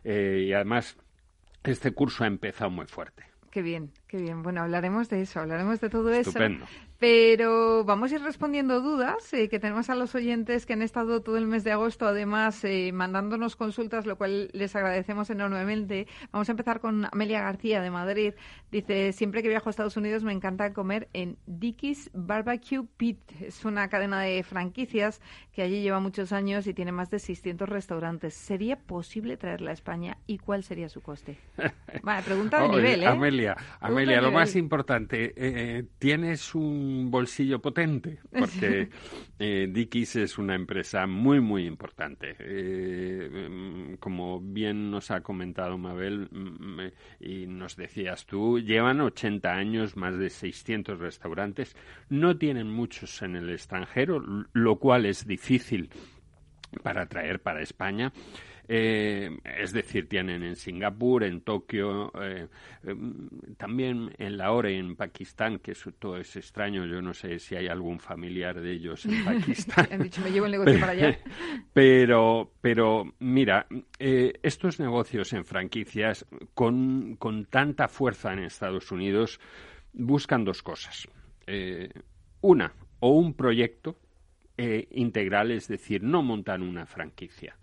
Eh, y además, este curso ha empezado muy fuerte. Qué bien, qué bien. Bueno, hablaremos de eso, hablaremos de todo eso. Pero vamos a ir respondiendo dudas eh, que tenemos a los oyentes que han estado todo el mes de agosto, además, eh, mandándonos consultas, lo cual les agradecemos enormemente. Vamos a empezar con Amelia García de Madrid. Dice, siempre que viajo a Estados Unidos me encanta comer en Dickie's Barbecue Pit. Es una cadena de franquicias que allí lleva muchos años y tiene más de 600 restaurantes. ¿Sería posible traerla a España y cuál sería su coste? *laughs* Vale, pregunta de nivel, ¿eh? Amelia, Amelia, lo más importante, eh, ¿tienes un un bolsillo potente, *laughs* porque eh, Dickies es una empresa muy, muy importante. Eh, mm, como bien nos ha comentado Mabel mm, y nos decías tú, llevan 80 años, más de 600 restaurantes, no tienen muchos en el extranjero, lo cual es difícil para traer para España. Eh, es decir, tienen en Singapur, en Tokio, eh, em, también en Lahore, en Pakistán, que eso todo es extraño. Yo no sé si hay algún familiar de ellos en *laughs* Pakistán. Han dicho, me llevo el negocio para allá. *laughs* Pero, pero mira, eh, estos negocios en franquicias con, con tanta fuerza en Estados Unidos buscan dos cosas. una, o un proyecto eh, integral, es decir, no montan una franquicia.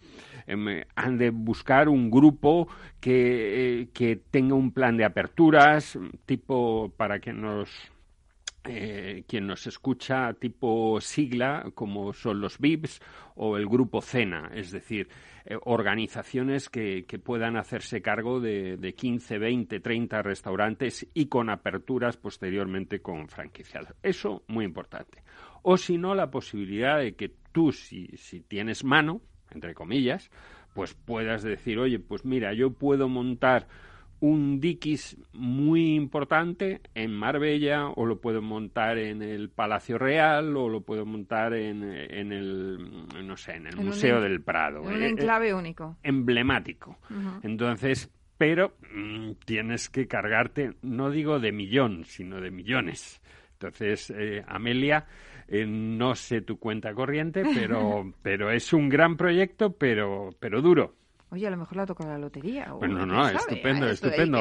Em, han de buscar un grupo que, eh, que, tenga un plan de aperturas, tipo para que nos eh, quien nos escucha tipo sigla, como son los VIPs o el grupo CENA, es decir, organizaciones que, que, puedan hacerse cargo de, de, 15, 20, 30 restaurantes y con aperturas posteriormente con franquiciados. Eso muy importante o si no la posibilidad de que tú, si, si tienes mano, entre comillas, pues puedas decir, oye, pues mira, yo puedo montar un Dickies muy importante en Marbella o lo puedo montar en el Palacio Real o lo puedo montar en, en el no sé en el Museo del Prado un eh, enclave único. emblemático. Entonces pero mm, tienes que cargarte no digo de millón sino de millones. Entonces eh, Amelia eh, no sé tu cuenta corriente, pero, *laughs* pero es un gran proyecto, pero, pero duro. Oye, a lo mejor la toca la lotería. Bueno, no, estupendo, estupendo.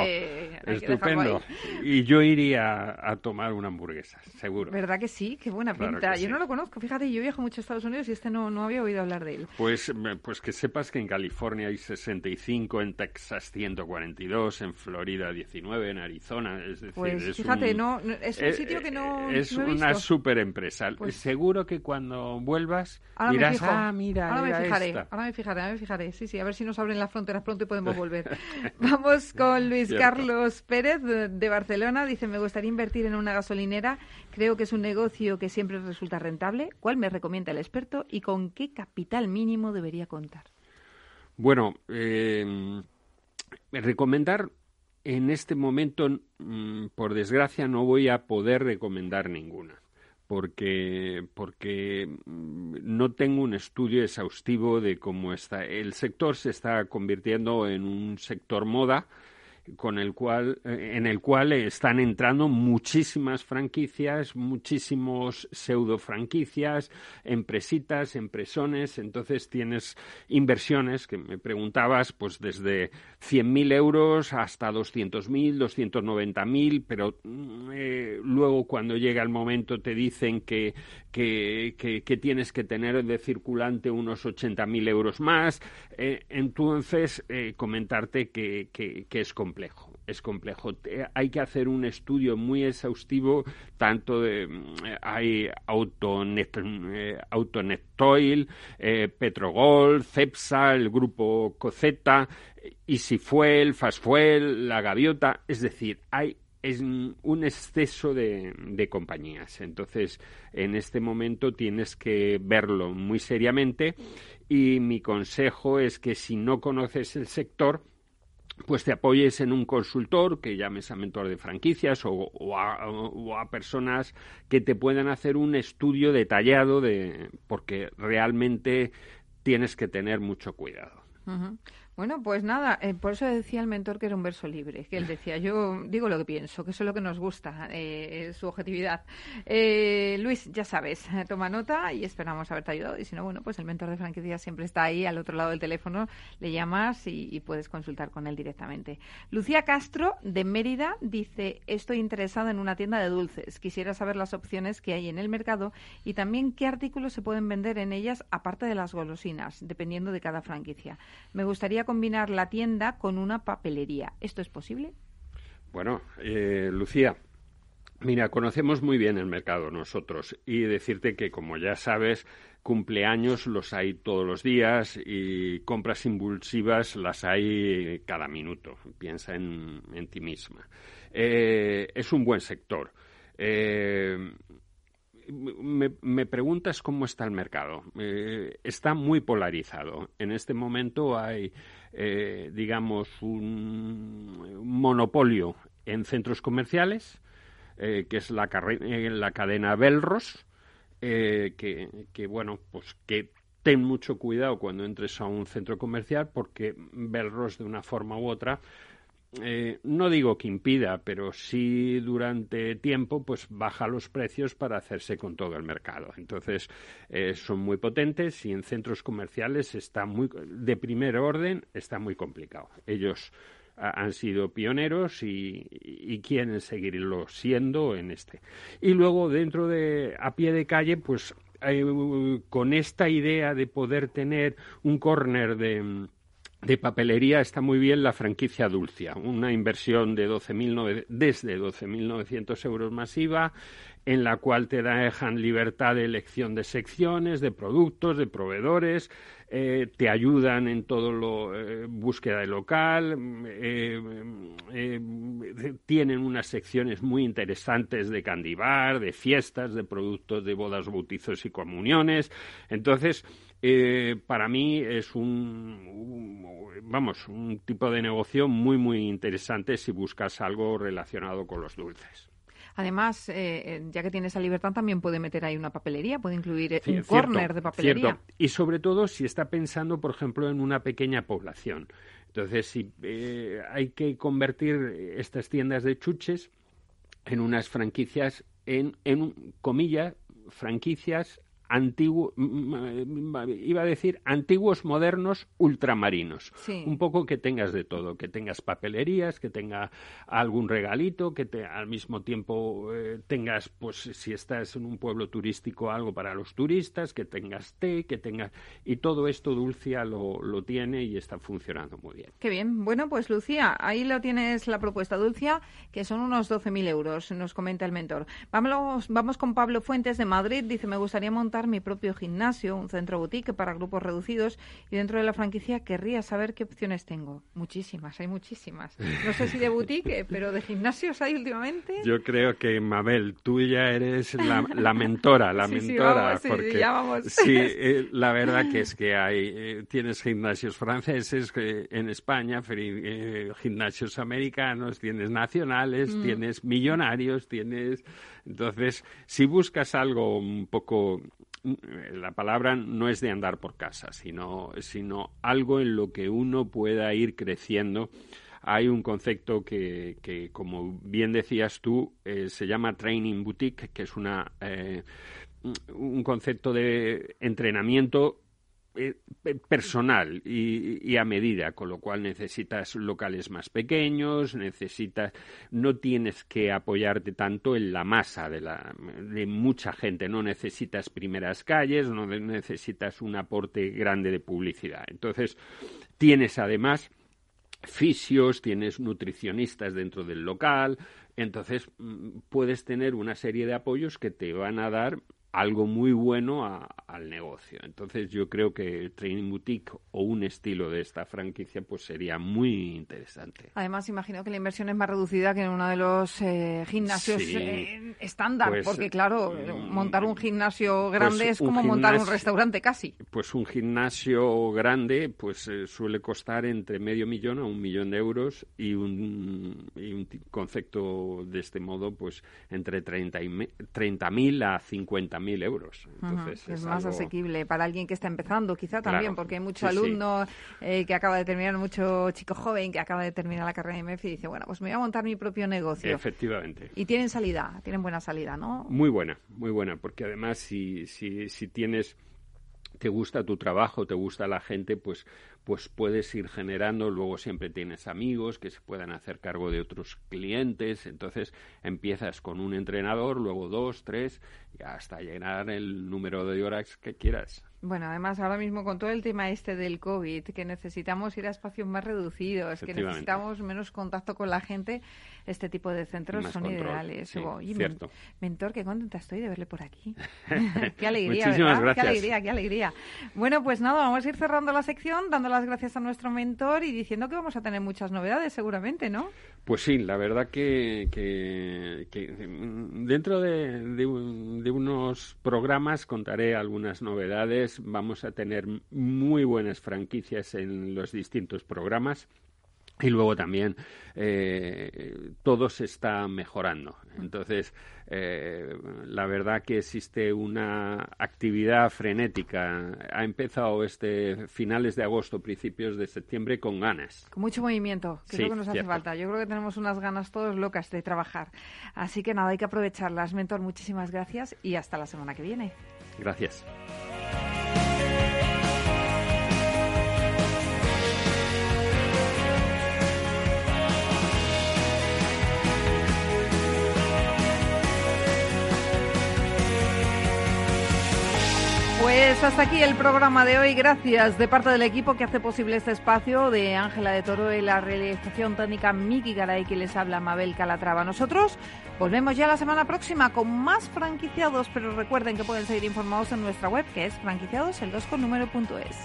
estupendo. Y yo iría a tomar una hamburguesa, seguro. ¿Verdad que sí? Qué buena pinta. yo no lo conozco. Fíjate, yo viajo mucho a Estados Unidos y este no, no había oído hablar de él. Pues, pues que sepas que en California hay 65, en Texas 142, en Florida 19, en Arizona. Es decir, pues es fíjate, un, no, es un eh, sitio que no. Es no he una super empresa. Pues seguro que cuando vuelvas Ahora dirás, me fijo. ah, mira, ahora me fijaré, esta". ahora me fijaré, ahora me fijaré. Sí, sí, a ver si nos abren las fronteras pronto y podemos *laughs* volver. Vamos con Luis Cierto. Carlos Pérez de de Barcelona. Dice, me gustaría invertir en una gasolinera. Creo que es un negocio que siempre resulta rentable. ¿Cuál me recomienda el experto y con qué capital mínimo debería contar? Bueno, eh, recomendar en este momento, mm, por desgracia, no voy a poder recomendar ninguna. Porque, porque mm, no tengo un estudio exhaustivo de cómo está. El sector se está convirtiendo en un sector moda con el cual, eh, en el cual están entrando muchísimas franquicias, muchísimos pseudo franquicias, empresitas, empresones. Entonces tienes inversiones que me preguntabas, pues desde 100.000 euros hasta 200.000, 290.000, pero mm, eh, luego cuando llega el momento te dicen que, que, que, tienes que tener de circulante unos 80.000 euros más. Eh, entonces, comentarte que, que, es es complejo. Hay que hacer un estudio muy exhaustivo, tanto de mm, hay Autonet, eh, eh, Petrogol, Cepsa, el grupo Coceta, Easyfuel, Fastfuel, La Gaviota, es decir, hay es un exceso de, de compañías. Entonces, en este momento tienes que verlo muy seriamente y mi consejo es que si no conoces el sector, pues te apoyes en un consultor que llames a mentor de franquicias o, o a, personas que te puedan hacer un estudio detallado de porque realmente tienes que tener mucho cuidado. Bueno, pues nada, eh, por eso decía el mentor que era un verso libre, que él decía, yo digo lo que pienso, que eso es lo que nos gusta, eh, su objetividad. Eh, Luis, ya sabes, toma nota y esperamos haberte ayudado. Y si no, bueno, pues el mentor de franquicias siempre está ahí al otro lado del teléfono, le llamas y, y puedes consultar con él directamente. Lucía Castro, de Mérida, dice, estoy interesada en una tienda de dulces, quisiera saber las opciones que hay en el mercado y también qué artículos se pueden vender en ellas aparte de las golosinas, dependiendo de cada franquicia. Me gustaría combinar la tienda con una papelería. ¿Esto es posible? Bueno, eh, Lucía, mira, conocemos muy bien el mercado nosotros y decirte que, como ya sabes, cumpleaños los hay todos los días y compras impulsivas las hay cada minuto. Piensa en, ti misma. Eh, es un buen sector. Eh, me, preguntas cómo está el mercado. Eh, está muy polarizado. En este momento hay, eh, digamos, un, monopolio en centros comerciales, que es la, la cadena Belros, que, que, bueno, pues que ten mucho cuidado cuando entres a un centro comercial porque Belros de una forma u otra eh, no digo que impida, pero sí durante tiempo pues baja los precios para hacerse con todo el mercado. Entonces eh, son muy potentes y en centros comerciales está muy de primer orden está muy complicado. Ellos han sido pioneros y, quieren seguirlo siendo en este. Y luego dentro de a pie de calle pues eh, con esta idea de poder tener un corner de de papelería está muy bien la franquicia Dulcia, una inversión de 12 desde 12.900 euros masiva, en la cual te dejan libertad de elección de secciones, de productos, de proveedores, eh, te ayudan en todo lo eh, búsqueda de local, eh, tienen unas secciones muy interesantes de candibar, de fiestas, de productos de bodas, bautizos y comuniones. Entonces, eh, para mí es un, vamos, un tipo de negocio muy, muy interesante si buscas algo relacionado con los dulces. Además, eh, eh, ya que tiene esa libertad, también puede meter ahí una papelería, puede incluir un corner de papelería. Y sobre todo si está pensando, por ejemplo, en una pequeña población. Entonces, si hay que convertir estas tiendas de chuches en unas franquicias, en, en comillas, franquicias antiguo, iba a decir antiguos, modernos, ultramarinos. Un poco que tengas de todo, que tengas papelerías, que tenga algún regalito, que te, al mismo tiempo eh, tengas, pues si estás en un pueblo turístico, algo para los turistas, que tengas té, que tengas... Y todo esto Dulcia lo, lo tiene y está funcionando muy bien. Qué bien. Bueno, pues Lucía, ahí lo tienes la propuesta Dulcia, que son unos 12.000 euros, nos comenta el mentor. Vamos, vamos con Pablo Fuentes de Madrid, dice, me gustaría montar mi propio gimnasio, un centro boutique para grupos reducidos y dentro de la franquicia querría saber qué opciones tengo. Muchísimas, hay muchísimas. No sé si de boutique, *laughs* pero de gimnasios hay últimamente. Yo creo que Mabel, tú ya eres la, mentora, la *laughs* mentora, porque sí, *laughs* eh, la verdad que es que hay eh, tienes gimnasios franceses en España, eh, gimnasios americanos, tienes nacionales, mm. tienes millonarios, tienes entonces, si buscas algo un poco la palabra no es de andar por casa, sino, sino algo en lo que uno pueda ir creciendo. Hay un concepto que, que como bien decías tú, eh, se llama Training Boutique, que es una, eh, un concepto de entrenamiento eh, personal y, a medida, con lo cual necesitas locales más pequeños, necesitas, no tienes que apoyarte tanto en la masa de, la, de mucha gente, no necesitas primeras calles, no necesitas un aporte grande de publicidad. Entonces, tienes además fisios, tienes nutricionistas dentro del local, entonces mm, puedes tener una serie de apoyos que te van a dar algo muy bueno al negocio. Entonces yo creo que el Training Boutique o un estilo de esta franquicia pues sería muy interesante. Además imagino que la inversión es más reducida que en uno de los eh, gimnasios eh, estándar, pues, porque claro, mm, montar un gimnasio pues grande es como montar un restaurante casi. Pues un gimnasio grande pues eh, suele costar entre medio millón a un millón de euros y un, y un concepto de este modo pues entre 30 mil a 50 mil euros. Entonces, es, más asequible para alguien que está empezando, quizá también, porque hay mucho alumno eh, que acaba de terminar, mucho chico joven que acaba de terminar la carrera de MEF y dice, bueno, pues me voy a montar mi propio negocio. Efectivamente. Y tienen salida, tienen buena salida, ¿no? Muy buena, muy buena, porque además si, si, si tienes te gusta tu trabajo, te gusta la gente, pues, pues puedes ir generando, luego siempre tienes amigos que se puedan hacer cargo de otros clientes, entonces empiezas con un entrenador, luego dos, tres, y hasta llegar el número de horas que quieras. Bueno, además ahora mismo con todo el tema este del COVID, que necesitamos ir a espacios más reducidos, que necesitamos menos contacto con la gente, este tipo de centros son ideales. mentor, qué contenta estoy de verle por aquí. *laughs* qué alegría, ¿verdad? Qué alegría, qué alegría. Bueno, pues nada, vamos a ir cerrando la sección, dando las gracias a nuestro mentor y diciendo que vamos a tener muchas novedades seguramente, ¿no? Pues sí, la verdad que, dentro de, unos programas contaré algunas novedades. Vamos a tener muy buenas franquicias en los distintos programas. Y luego también eh, todo se está mejorando. Entonces, eh, la verdad que existe una actividad frenética. Ha empezado este finales de agosto, principios de septiembre con ganas. Con mucho movimiento, que es lo que nos hace falta. Yo creo que tenemos unas ganas todos locas de trabajar. Así que nada, hay que aprovecharlas. Mentor, muchísimas gracias y hasta la semana que viene. Gracias. Pues hasta aquí el programa de hoy. Gracias de parte del equipo que hace posible este espacio, de Ángela de Toro y la realización técnica Miki Garay, que les habla Mabel Calatrava. Nosotros volvemos ya la semana próxima con más franquiciados, pero recuerden que pueden seguir informados en nuestra web, que es franquiciados el 2 con número.es.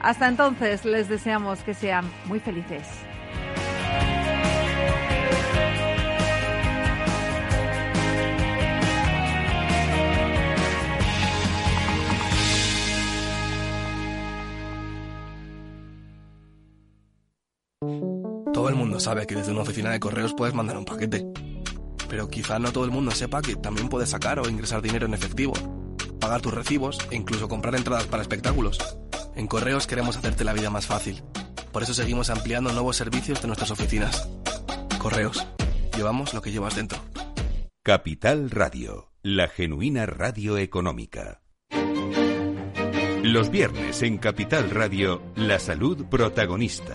Hasta entonces, les deseamos que sean muy felices. Todo el mundo sabe que desde una oficina de correos puedes mandar un paquete. Pero quizá no todo el mundo sepa que también puedes sacar o ingresar dinero en efectivo, pagar tus recibos e incluso comprar entradas para espectáculos. En Correos queremos hacerte la vida más fácil. Por eso seguimos ampliando nuevos servicios de nuestras oficinas. Correos. Llevamos lo que llevas dentro. Capital Radio, la genuina radio económica. Los viernes en Capital Radio, la salud protagonista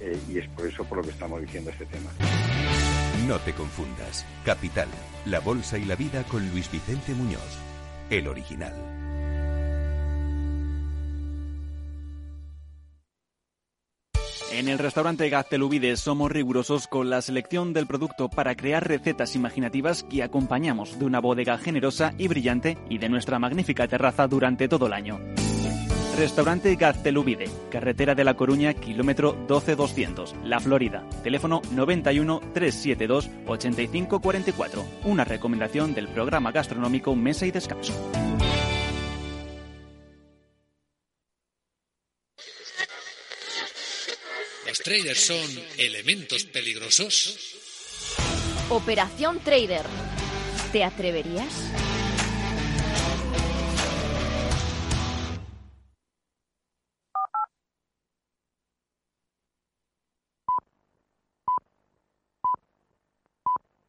eh, y es por eso por lo que estamos diciendo este tema. No te confundas. Capital, la bolsa y la vida con Luis Vicente Muñoz, el original. En el restaurante Gaztelubides somos rigurosos con la selección del producto para crear recetas imaginativas que acompañamos de una bodega generosa y brillante y de nuestra magnífica terraza durante todo el año. Restaurante Gaztelubide, carretera de La Coruña, kilómetro 12200, La Florida. Teléfono 91 372 8544. Una recomendación del programa gastronómico Mesa y Descanso. Los traders son elementos peligrosos. Operación Trader. ¿Te atreverías?